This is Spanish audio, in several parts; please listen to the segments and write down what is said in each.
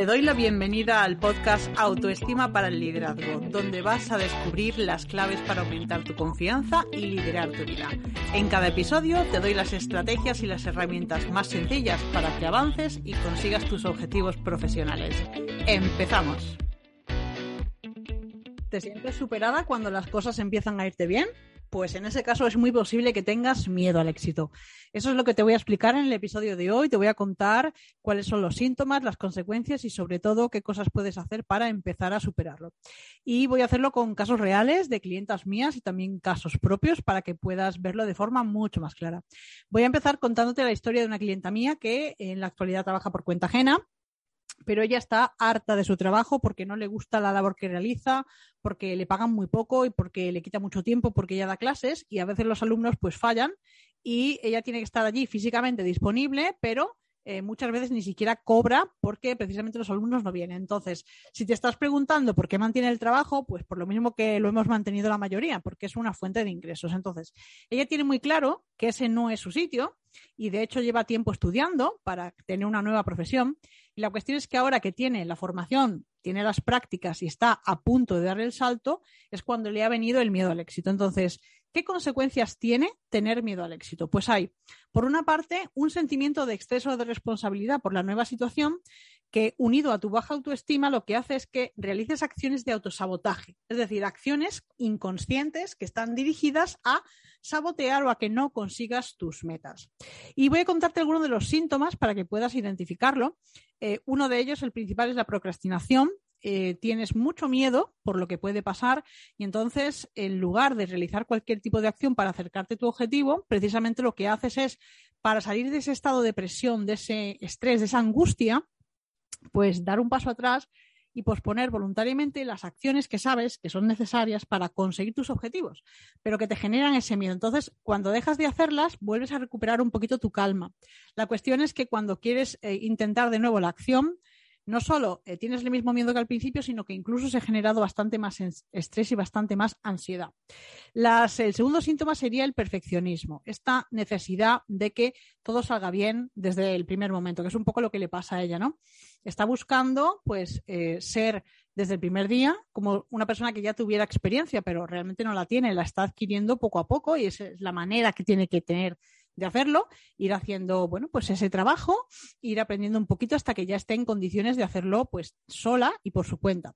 Te doy la bienvenida al podcast Autoestima para el Liderazgo, donde vas a descubrir las claves para aumentar tu confianza y liderar tu vida. En cada episodio te doy las estrategias y las herramientas más sencillas para que avances y consigas tus objetivos profesionales. ¡Empezamos! ¿Te sientes superada cuando las cosas empiezan a irte bien? Pues en ese caso es muy posible que tengas miedo al éxito. Eso es lo que te voy a explicar en el episodio de hoy. Te voy a contar cuáles son los síntomas, las consecuencias y sobre todo qué cosas puedes hacer para empezar a superarlo. Y voy a hacerlo con casos reales de clientas mías y también casos propios para que puedas verlo de forma mucho más clara. Voy a empezar contándote la historia de una clienta mía que en la actualidad trabaja por cuenta ajena pero ella está harta de su trabajo porque no le gusta la labor que realiza, porque le pagan muy poco y porque le quita mucho tiempo porque ella da clases y a veces los alumnos pues fallan y ella tiene que estar allí físicamente disponible, pero eh, muchas veces ni siquiera cobra porque precisamente los alumnos no vienen. Entonces, si te estás preguntando por qué mantiene el trabajo, pues por lo mismo que lo hemos mantenido la mayoría, porque es una fuente de ingresos. Entonces, ella tiene muy claro que ese no es su sitio y de hecho lleva tiempo estudiando para tener una nueva profesión. Y la cuestión es que ahora que tiene la formación, tiene las prácticas y está a punto de dar el salto, es cuando le ha venido el miedo al éxito. Entonces, ¿Qué consecuencias tiene tener miedo al éxito? Pues hay, por una parte, un sentimiento de exceso de responsabilidad por la nueva situación que, unido a tu baja autoestima, lo que hace es que realices acciones de autosabotaje, es decir, acciones inconscientes que están dirigidas a sabotear o a que no consigas tus metas. Y voy a contarte algunos de los síntomas para que puedas identificarlo. Eh, uno de ellos, el principal, es la procrastinación, eh, tienes mucho miedo por lo que puede pasar y entonces en lugar de realizar cualquier tipo de acción para acercarte a tu objetivo, precisamente lo que haces es para salir de ese estado de presión, de ese estrés, de esa angustia, pues dar un paso atrás y posponer voluntariamente las acciones que sabes que son necesarias para conseguir tus objetivos, pero que te generan ese miedo. Entonces, cuando dejas de hacerlas, vuelves a recuperar un poquito tu calma. La cuestión es que cuando quieres eh, intentar de nuevo la acción, no solo eh, tienes el mismo miedo que al principio, sino que incluso se ha generado bastante más estrés y bastante más ansiedad. el segundo síntoma sería el perfeccionismo, esta necesidad de que todo salga bien desde el primer momento, que es un poco lo que le pasa a ella, ¿no? Está buscando, pues, eh, ser desde el primer día como una persona que ya tuviera experiencia, pero realmente no la tiene, la está adquiriendo poco a poco y esa es la manera que tiene que tener de hacerlo, ir haciendo, bueno, pues ese trabajo, ir aprendiendo un poquito hasta que ya esté en condiciones de hacerlo pues sola y por su cuenta.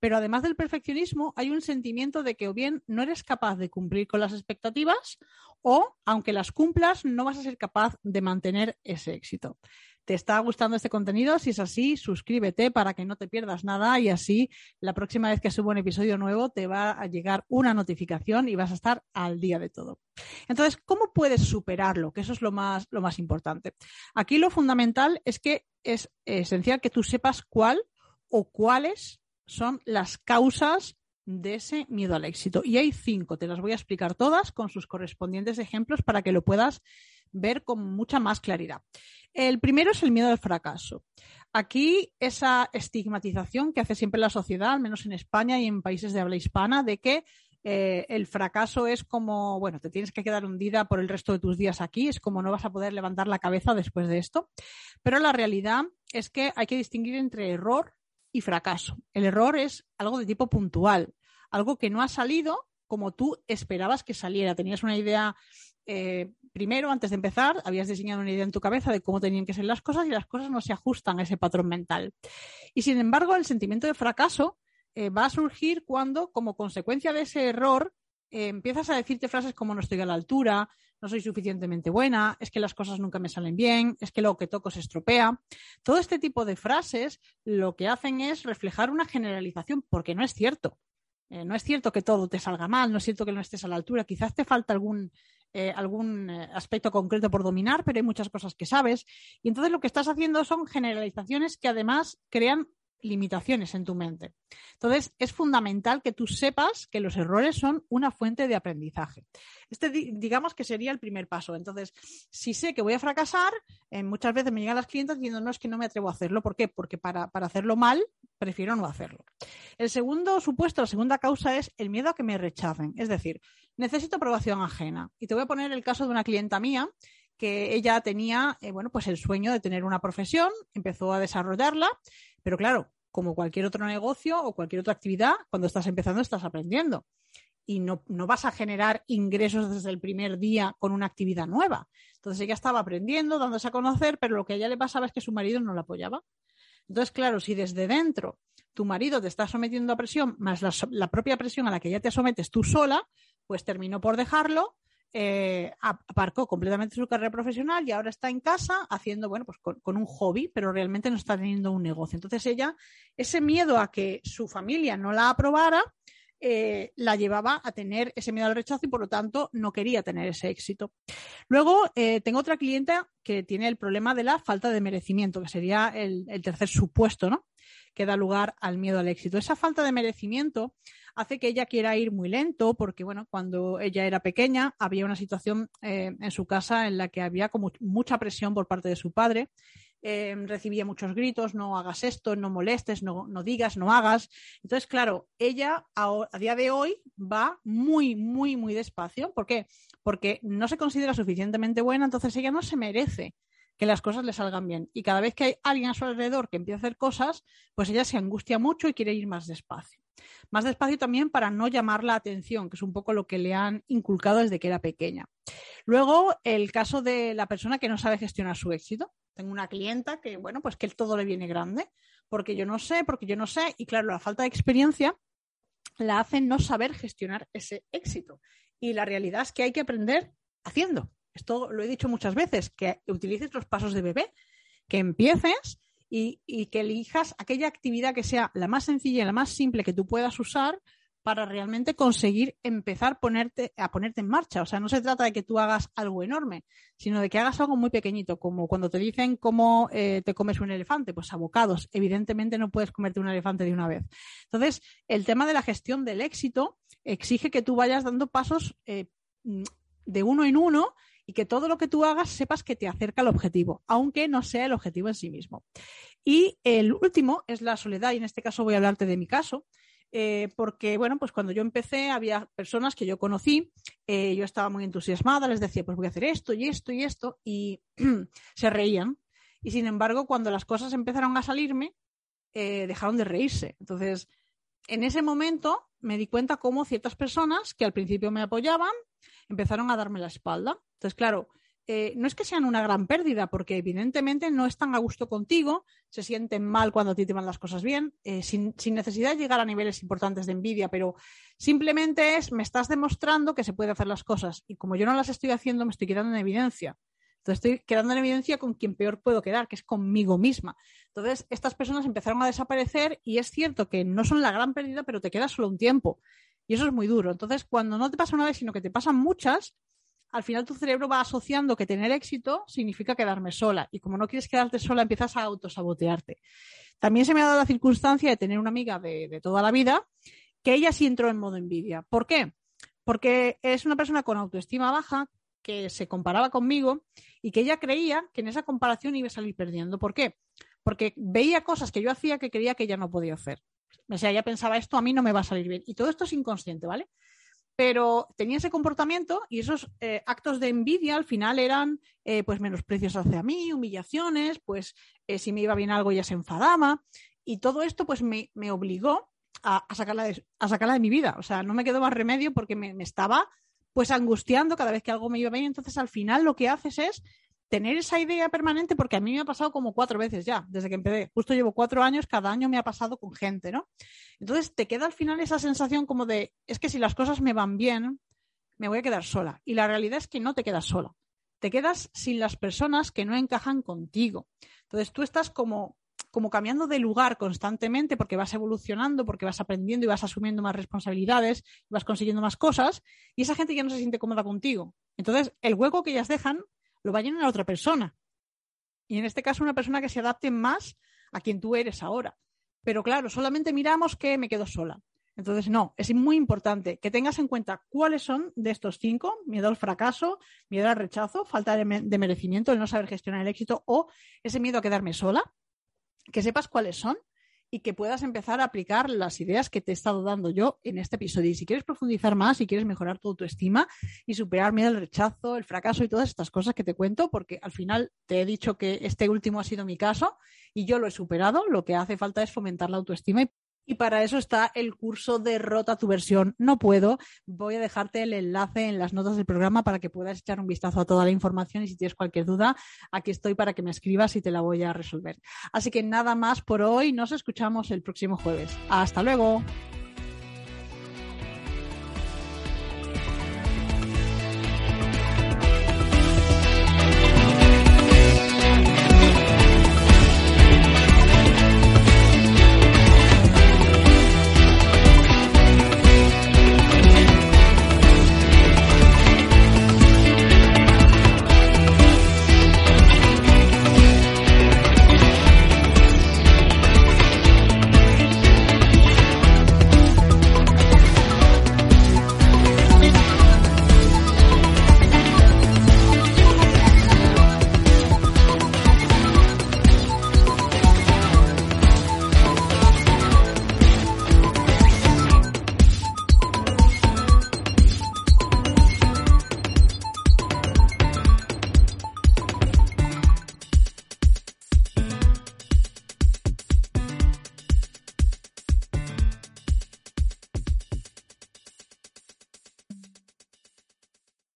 Pero además del perfeccionismo, hay un sentimiento de que o bien no eres capaz de cumplir con las expectativas o, aunque las cumplas, no vas a ser capaz de mantener ese éxito. ¿Te está gustando este contenido? Si es así, suscríbete para que no te pierdas nada y así la próxima vez que subo un episodio nuevo te va a llegar una notificación y vas a estar al día de todo. Entonces, ¿cómo puedes superarlo? Que eso es lo más, lo más importante. Aquí lo fundamental es que es esencial que tú sepas cuál o cuáles son las causas de ese miedo al éxito. Y hay cinco, te las voy a explicar todas con sus correspondientes ejemplos para que lo puedas ver con mucha más claridad. El primero es el miedo al fracaso. Aquí esa estigmatización que hace siempre la sociedad, al menos en España y en países de habla hispana, de que eh, el fracaso es como, bueno, te tienes que quedar hundida por el resto de tus días aquí, es como no vas a poder levantar la cabeza después de esto. Pero la realidad es que hay que distinguir entre error y fracaso. El error es algo de tipo puntual, algo que no ha salido como tú esperabas que saliera. Tenías una idea eh, primero, antes de empezar, habías diseñado una idea en tu cabeza de cómo tenían que ser las cosas y las cosas no se ajustan a ese patrón mental. Y sin embargo, el sentimiento de fracaso eh, va a surgir cuando, como consecuencia de ese error, eh, empiezas a decirte frases como no estoy a la altura, no soy suficientemente buena, es que las cosas nunca me salen bien, es que lo que toco se estropea. Todo este tipo de frases lo que hacen es reflejar una generalización, porque no es cierto. no es cierto que todo te salga mal, no es cierto que no estés a la altura, quizás te falta algún eh, algún eh, aspecto concreto por dominar, pero hay muchas cosas que sabes. Y entonces lo que estás haciendo son generalizaciones que además crean limitaciones en tu mente. Entonces, es fundamental que tú sepas que los errores son una fuente de aprendizaje. Este, digamos que sería el primer paso. Entonces, si sé que voy a fracasar, eh, muchas veces me llegan las clientes diciendo, no, es que no me atrevo a hacerlo. ¿Por qué? Porque para, para hacerlo mal, prefiero no hacerlo. El segundo supuesto, la segunda causa es el miedo a que me rechacen. Es decir, necesito aprobación ajena. Y te voy a poner el caso de una clienta mía que ella tenía, eh, bueno, pues el sueño de tener una profesión, empezó a desarrollarla, pero claro, como cualquier otro negocio o cualquier otra actividad, cuando estás empezando estás aprendiendo y no, no, vas a generar ingresos desde el primer día con una actividad nueva. Entonces ella estaba aprendiendo, dándose a conocer, pero lo que a ella le pasaba es que su marido no la apoyaba. Entonces, claro, si desde dentro tu marido te está sometiendo a presión, más la, la propia presión a la que ya te sometes tú sola, pues terminó por dejarlo eh, aparcó completamente su carrera profesional y ahora está en casa haciendo, bueno, pues con, un hobby, pero realmente no está teniendo un negocio. Entonces ella, ese miedo a que su familia no la aprobara, eh, la llevaba a tener ese miedo al rechazo y por lo tanto no quería tener ese éxito. Luego eh, tengo otra clienta que tiene el problema de la falta de merecimiento, que sería el, tercer supuesto, ¿no? Que da lugar al miedo al éxito. Esa falta de merecimiento hace que ella quiera ir muy lento porque, bueno, cuando ella era pequeña había una situación eh, en su casa en la que había como mucha presión por parte de su padre. Eh, recibía muchos gritos, no hagas esto, no molestes, no, no digas, no hagas. Entonces, claro, ella a, a, día de hoy va muy, muy, muy despacio. ¿Por qué? Porque no se considera suficientemente buena, entonces ella no se merece que las cosas le salgan bien. Y cada vez que hay alguien a su alrededor que empieza a hacer cosas, pues ella se angustia mucho y quiere ir más despacio. Más despacio también para no llamar la atención, que es un poco lo que le han inculcado desde que era pequeña. Luego, el caso de la persona que no sabe gestionar su éxito. Tengo una clienta que, bueno, pues que todo le viene grande, porque yo no sé, porque yo no sé, y claro, la falta de experiencia la hace no saber gestionar ese éxito. Y la realidad es que hay que aprender haciendo. Esto lo he dicho muchas veces, que utilices los pasos de bebé, que empieces y, que elijas aquella actividad que sea la más sencilla y la más simple que tú puedas usar para realmente conseguir empezar ponerte, a ponerte en marcha. O sea, no se trata de que tú hagas algo enorme, sino de que hagas algo muy pequeñito, como cuando te dicen cómo eh, te comes un elefante, pues abocados. Evidentemente no puedes comerte un elefante de una vez. Entonces, el tema de la gestión del éxito exige que tú vayas dando pasos eh, de uno en uno y que todo lo que tú hagas sepas que te acerca al objetivo, aunque no sea el objetivo en sí mismo. Y el último es la soledad, y en este caso voy a hablarte de mi caso. Eh, porque, bueno, pues cuando yo empecé había personas que yo conocí, eh, yo estaba muy entusiasmada, les decía, pues voy a hacer esto y esto y esto, y se reían. Y sin embargo, cuando las cosas empezaron a salirme, eh, dejaron de reírse. Entonces, en ese momento me di cuenta cómo ciertas personas que al principio me apoyaban empezaron a darme la espalda. Entonces, claro, eh, no es que sean una gran pérdida, porque evidentemente no están a gusto contigo, se sienten mal cuando a ti te van las cosas bien, eh, sin, necesidad de llegar a niveles importantes de envidia, pero simplemente es, me estás demostrando que se puede hacer las cosas y como yo no las estoy haciendo, me estoy quedando en evidencia. Entonces estoy quedando en evidencia con quien peor puedo quedar, que es conmigo misma. Entonces estas personas empezaron a desaparecer y es cierto que no son la gran pérdida, pero te queda solo un tiempo. Y eso es muy duro. Entonces, cuando no te pasa una vez, sino que te pasan muchas, al final tu cerebro va asociando que tener éxito significa quedarme sola. Y como no quieres quedarte sola, empiezas a autosabotearte. También se me ha dado la circunstancia de tener una amiga de, toda la vida que ella sí entró en modo envidia. ¿Por qué? Porque es una persona con autoestima baja que se comparaba conmigo y que ella creía que en esa comparación iba a salir perdiendo. ¿Por qué? Porque veía cosas que yo hacía que creía que ella no podía hacer. O sea, ella pensaba esto a mí no me va a salir bien. Y todo esto es inconsciente, ¿vale? Pero tenía ese comportamiento y esos eh, actos de envidia al final eran eh, pues menosprecios hacia mí, humillaciones, pues eh, si me iba bien algo ella se enfadaba. Y todo esto pues me, me obligó a, a, sacarla de, a sacarla de mi vida. O sea, no me quedó más remedio porque me, me estaba pues angustiando cada vez que algo me iba bien. Entonces al final lo que haces es tener esa idea permanente, porque a mí me ha pasado como cuatro veces ya, desde que empecé. Justo llevo cuatro años, cada año me ha pasado con gente, ¿no? Entonces te queda al final esa sensación como de, es que si las cosas me van bien, me voy a quedar sola. Y la realidad es que no te quedas sola. Te quedas sin las personas que no encajan contigo. Entonces tú estás como, como cambiando de lugar constantemente porque vas evolucionando, porque vas aprendiendo y vas asumiendo más responsabilidades, vas consiguiendo más cosas, y esa gente ya no se siente cómoda contigo. Entonces, el hueco que ellas dejan lo va a llenar a otra persona. Y en este caso, una persona que se adapte más a quien tú eres ahora. Pero claro, solamente miramos que me quedo sola. Entonces, no, es muy importante que tengas en cuenta cuáles son de estos cinco, miedo al fracaso, miedo al rechazo, falta de, merecimiento, el no saber gestionar el éxito o ese miedo a quedarme sola, que sepas cuáles son y que puedas empezar a aplicar las ideas que te he estado dando yo en este episodio. Y si quieres profundizar más, si quieres mejorar tu autoestima y superar miedo al rechazo, el fracaso y todas estas cosas que te cuento, porque al final te he dicho que este último ha sido mi caso y yo lo he superado, lo que hace falta es fomentar la autoestima y y para eso está el curso de Rota tu versión. No puedo. Voy a dejarte el enlace en las notas del programa para que puedas echar un vistazo a toda la información y si tienes cualquier duda, aquí estoy para que me escribas y te la voy a resolver. Así que nada más por hoy. Nos escuchamos el próximo jueves. Hasta luego.